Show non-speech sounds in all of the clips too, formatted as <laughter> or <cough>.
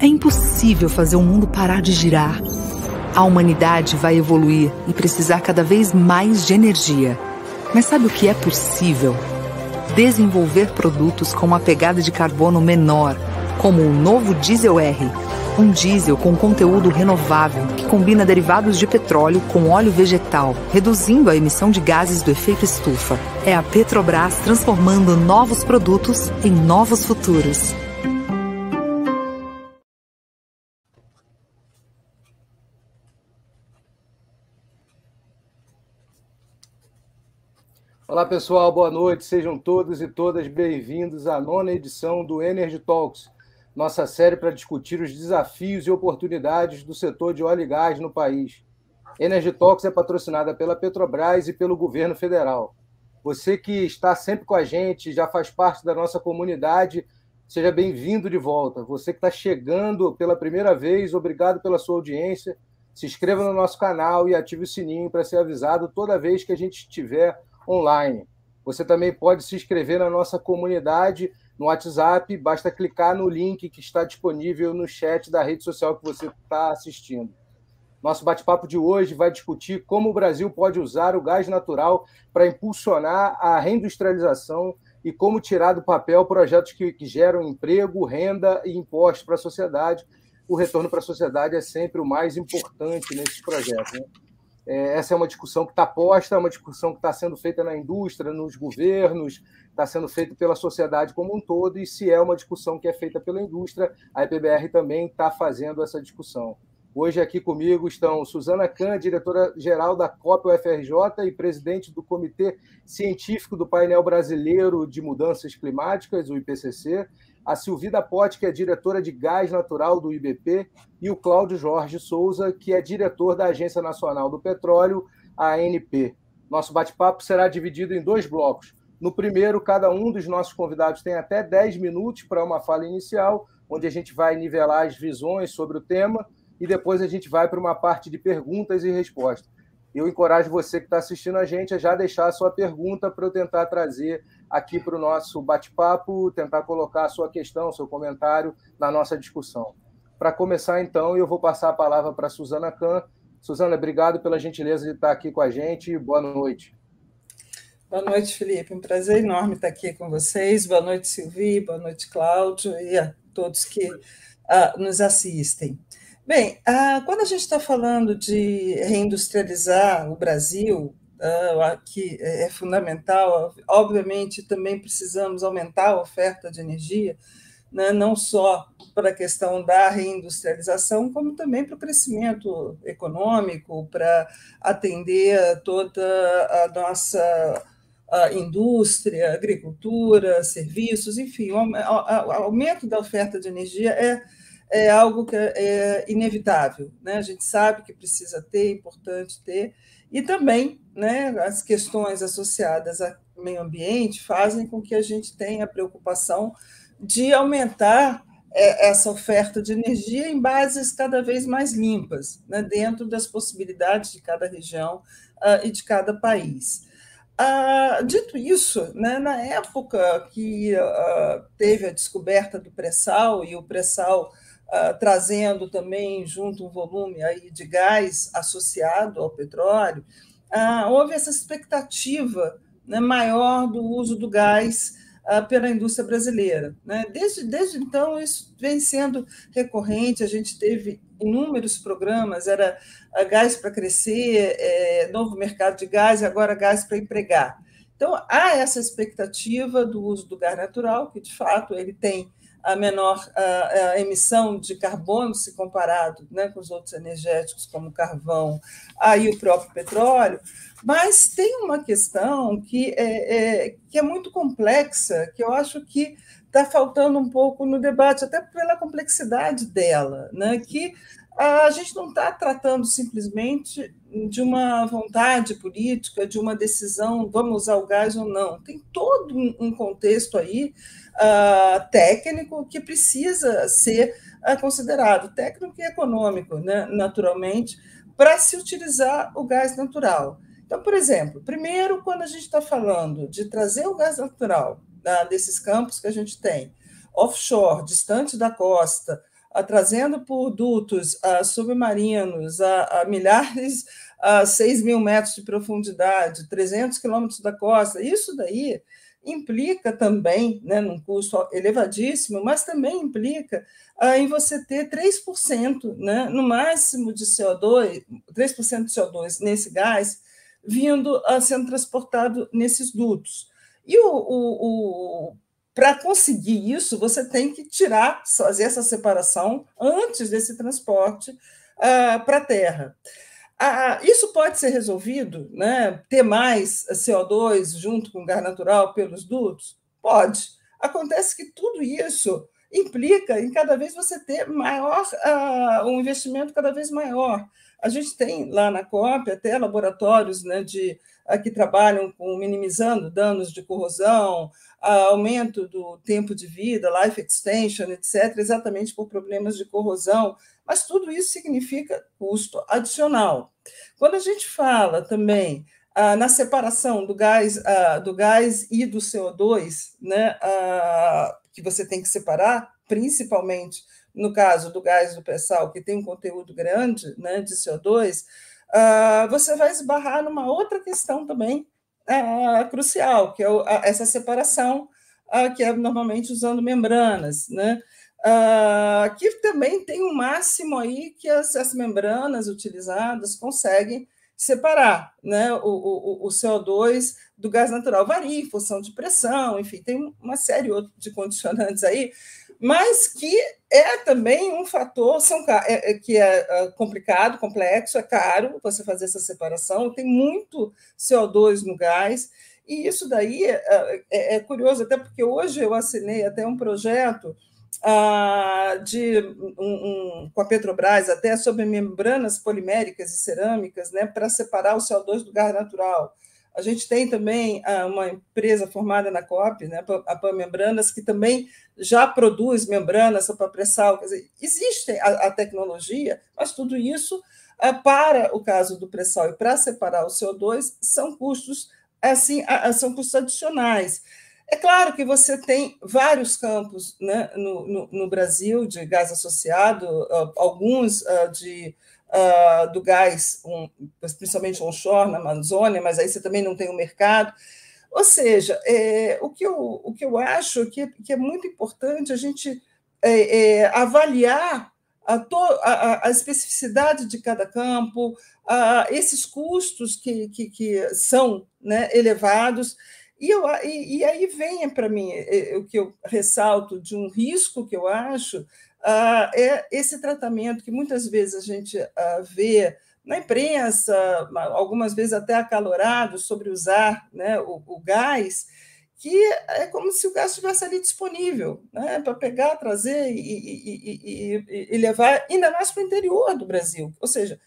É impossível fazer o mundo parar de girar. A humanidade vai evoluir e precisar cada vez mais de energia. Mas sabe o que é possível? Desenvolver produtos com uma pegada de carbono menor, como o novo Diesel R. Um diesel com conteúdo renovável que combina derivados de petróleo com óleo vegetal, reduzindo a emissão de gases do efeito estufa. É a Petrobras transformando novos produtos em novos futuros. Olá pessoal, boa noite. Sejam todos e todas bem-vindos à nona edição do Energy Talks, nossa série para discutir os desafios e oportunidades do setor de óleo e gás no país. Energy Talks é patrocinada pela Petrobras e pelo governo federal. Você que está sempre com a gente, já faz parte da nossa comunidade, seja bem-vindo de volta. Você que está chegando pela primeira vez, obrigado pela sua audiência. Se inscreva no nosso canal e ative o sininho para ser avisado toda vez que a gente estiver online. Você também pode se inscrever na nossa comunidade no WhatsApp, basta clicar no link que está disponível no chat da rede social que você está assistindo. Nosso bate-papo de hoje vai discutir como o Brasil pode usar o gás natural para impulsionar a reindustrialização e como tirar do papel projetos que, que geram emprego, renda e impostos para a sociedade. O retorno para a sociedade é sempre o mais importante nesses projetos. Né? É, essa é uma discussão que está posta, é uma discussão que está sendo feita na indústria, nos governos, está sendo feita pela sociedade como um todo, e se é uma discussão que é feita pela indústria, a EPBR também está fazendo essa discussão. Hoje aqui comigo estão Suzana Kahn, diretora-geral da COP UFRJ e presidente do Comitê Científico do Painel Brasileiro de Mudanças Climáticas, o IPCC, a Silvida Pote, que é diretora de gás natural do IBP, e o Cláudio Jorge Souza, que é diretor da Agência Nacional do Petróleo, ANP. Nosso bate-papo será dividido em dois blocos. No primeiro, cada um dos nossos convidados tem até 10 minutos para uma fala inicial, onde a gente vai nivelar as visões sobre o tema, e depois a gente vai para uma parte de perguntas e respostas. Eu encorajo você que está assistindo a gente a já deixar a sua pergunta para eu tentar trazer aqui para o nosso bate-papo, tentar colocar a sua questão, seu comentário na nossa discussão. Para começar, então, eu vou passar a palavra para a Suzana Kahn. Suzana, obrigado pela gentileza de estar aqui com a gente. Boa noite. Boa noite, Felipe. Um prazer enorme estar aqui com vocês. Boa noite, Silvi. Boa noite, Cláudio, e a todos que uh, nos assistem. Bem, uh, quando a gente está falando de reindustrializar o Brasil, uh, que é fundamental. Obviamente, também precisamos aumentar a oferta de energia, né, não só para a questão da reindustrialização, como também para o crescimento econômico, para atender toda a nossa a indústria, agricultura, serviços, enfim, o aumento da oferta de energia é, é algo que é inevitável. Né? A gente sabe que precisa ter, é importante ter, e também né, as questões associadas ao meio ambiente fazem com que a gente tenha a preocupação de aumentar é, essa oferta de energia em bases cada vez mais limpas, né, dentro das possibilidades de cada região uh, e de cada país. Uh, dito isso, né, na época que uh, teve a descoberta do pré-sal e o pré-sal uh, trazendo também junto um volume aí de gás associado ao petróleo, uh, houve essa expectativa né, maior do uso do gás uh, pela indústria brasileira. Né? Desde, desde então, isso vem sendo recorrente, a gente teve inúmeros programas, era gás para crescer, é, novo mercado de gás, e agora gás para empregar. Então, há essa expectativa do uso do gás natural, que, de fato, ele tem a menor a, a emissão de carbono se comparado né, com os outros energéticos, como carvão, aí o próprio petróleo, mas tem uma questão que é, é que é muito complexa, que eu acho que está faltando um pouco no debate, até pela complexidade dela, né, que a gente não está tratando simplesmente de uma vontade política, de uma decisão, vamos usar o gás ou não. Tem todo um contexto aí uh, técnico que precisa ser uh, considerado, técnico e econômico, né, naturalmente, para se utilizar o gás natural. Então, por exemplo, primeiro, quando a gente está falando de trazer o gás natural uh, desses campos que a gente tem, offshore, distante da costa, trazendo por dutos submarinos a, a milhares, a 6 mil metros de profundidade, 300 quilômetros da costa, isso daí implica também, né, num custo elevadíssimo, mas também implica ah, em você ter 3%, né, no máximo de CO2, 3% de CO2 nesse gás, vindo a sendo transportado nesses dutos. E o, o, o para conseguir isso, você tem que tirar, fazer essa separação antes desse transporte ah, para a Terra. Ah, isso pode ser resolvido, né? ter mais CO2 junto com gás natural pelos dutos? Pode. Acontece que tudo isso implica em cada vez você ter maior, uh, um investimento cada vez maior. A gente tem lá na COP até laboratórios né, de, uh, que trabalham com minimizando danos de corrosão, uh, aumento do tempo de vida, life extension, etc., exatamente por problemas de corrosão mas tudo isso significa custo adicional. Quando a gente fala também ah, na separação do gás, ah, do gás e do CO2, né, ah, que você tem que separar, principalmente no caso do gás do pré-sal, que tem um conteúdo grande né, de CO2, ah, você vai esbarrar numa outra questão também ah, crucial, que é essa separação, ah, que é normalmente usando membranas, né? Uh, que também tem um máximo aí que as, as membranas utilizadas conseguem separar né, o, o, o, CO2 do gás natural. Varia em função de pressão, enfim, tem uma série de condicionantes aí, mas que é também um fator são, é, é, que é, é complicado, complexo, é caro você fazer essa separação, tem muito CO2 no gás, e isso daí é, é, é curioso, até porque hoje eu assinei até um projeto ah, de, um, um, com a Petrobras até sobre membranas poliméricas e cerâmicas né, para separar o CO2 do gás natural. A gente tem também ah, uma empresa formada na COP, né, a PAN Membranas, que também já produz membranas para pré-sal. Quer dizer, existe a, a, tecnologia, mas tudo isso, ah, para o caso do pré-sal e para separar o CO2, são custos assim, são custos adicionais. É claro que você tem vários campos né, no, no, no, Brasil de gás associado, alguns uh, de, uh, do gás, um, principalmente onshore na Amazônia, mas aí você também não tem o um mercado. Ou seja, é, o, que eu, o que eu acho que, que é muito importante a gente é, é, avaliar a, to, a, a, especificidade de cada campo, a, esses custos que, que, que são né, elevados e, eu, e, e aí vem para mim o que eu ressalto de um risco que eu acho é esse tratamento que muitas vezes a gente uh, vê na imprensa, algumas vezes até acalorado, sobre usar né, o, o gás, que é como se o gás estivesse ali disponível né, para pegar, trazer e, e, e, e levar ainda mais para o interior do Brasil. Ou seja,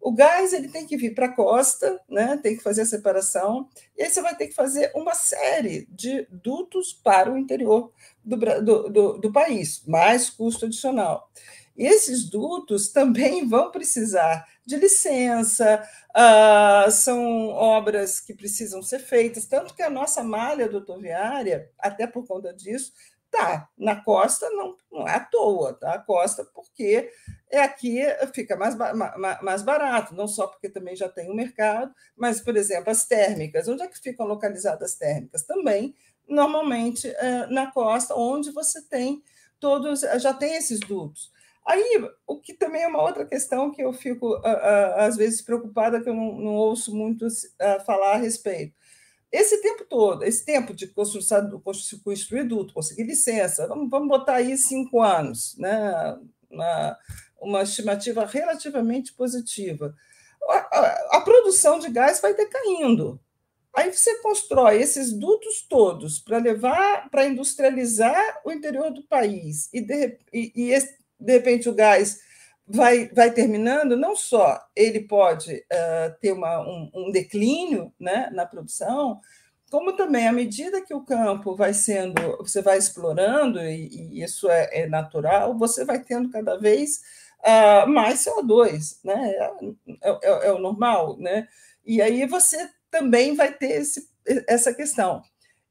o gás ele tem que vir para a costa, né? tem que fazer a separação, e aí você vai ter que fazer uma série de dutos para o interior do, do, do, do país, mais custo adicional. E esses dutos <laughs> também vão precisar de licença, uh, são obras que precisam ser feitas, tanto que a nossa malha rodoviária, até por conta disso, Tá, na costa não, não é à toa, tá? A costa porque é aqui fica mais, mais barato, não só porque também já tem o um mercado, mas, por exemplo, as térmicas, onde é que ficam localizadas as térmicas? Também, normalmente, é, na costa, onde você tem todos, já tem esses dutos. Aí, o que também é uma outra questão que eu fico, às vezes, preocupada, que eu não, não ouço muito falar a respeito esse tempo todo, esse tempo de construção, construir duto, conseguir licença, vamos, vamos botar aí cinco anos, né? uma, uma estimativa relativamente positiva. A, a, a produção de gás vai decaindo. Aí você constrói esses dutos todos para levar, para industrializar o interior do país, e de, e, e de repente o gás vai, vai terminando, não só ele pode uh, ter uma, um, um, declínio né, na produção, como também, à medida que o campo vai sendo, você vai explorando, e, e isso é, é, natural, você vai tendo cada vez uh, mais CO2, né? É, é, é, o normal, né? E aí você também vai ter esse, essa questão.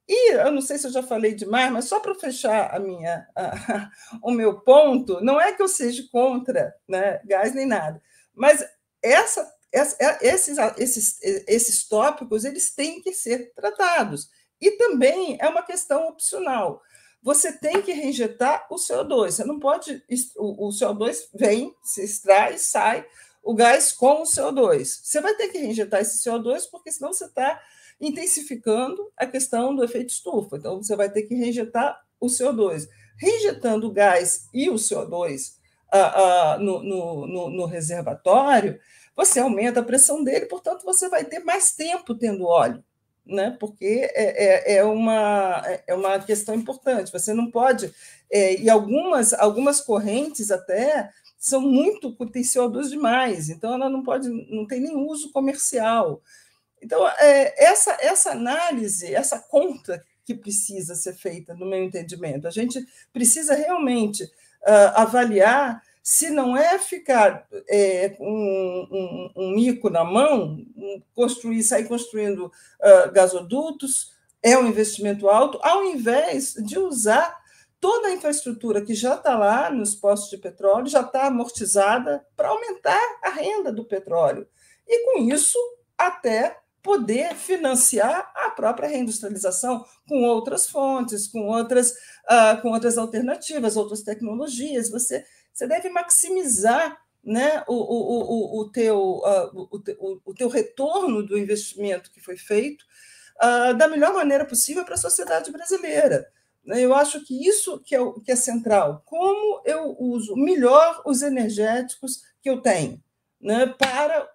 E eu não sei se eu já falei demais, mas só para fechar a minha, a, <laughs> o meu ponto, não é que eu seja contra né, gás nem nada, mas essa, essa, é, esses, esses, esses tópicos eles têm que ser tratados. E também é uma questão opcional. Você tem que reinjetar o CO2. Você não pode. O, o CO2 vem, se extrai, sai o gás com o CO2. Você vai ter que reinjetar esse CO2, porque senão você está intensificando a questão do efeito estufa. Então, você vai ter que reinjetar o CO2. Reinjetando o gás e o CO2 uh, uh, no, no, no, no reservatório, você aumenta a pressão dele, portanto, você vai ter mais tempo tendo óleo né? porque é, é, é, uma, é uma questão importante. Você não pode. É, e algumas, algumas correntes até são muito CO2 demais, então ela não pode, não tem nem uso comercial. Então, é, essa, essa análise, essa conta que precisa ser feita, no meu entendimento, a gente precisa realmente uh, avaliar se não é ficar é, um, um, um, mico na mão, construir, sair construindo uh, gasodutos, é um investimento alto, ao invés de usar toda a infraestrutura que já está lá nos postos de petróleo, já está amortizada, para aumentar a renda do petróleo. E com isso, até poder financiar a própria reindustrialização com outras fontes, com outras, uh, com outras alternativas, outras tecnologias. Você você deve maximizar né, o, o, o, o, teu, uh, o, o, teu retorno do investimento que foi feito uh, da melhor maneira possível para a sociedade brasileira. Eu acho que isso que é, que é central. Como eu uso melhor os energéticos que eu tenho né, para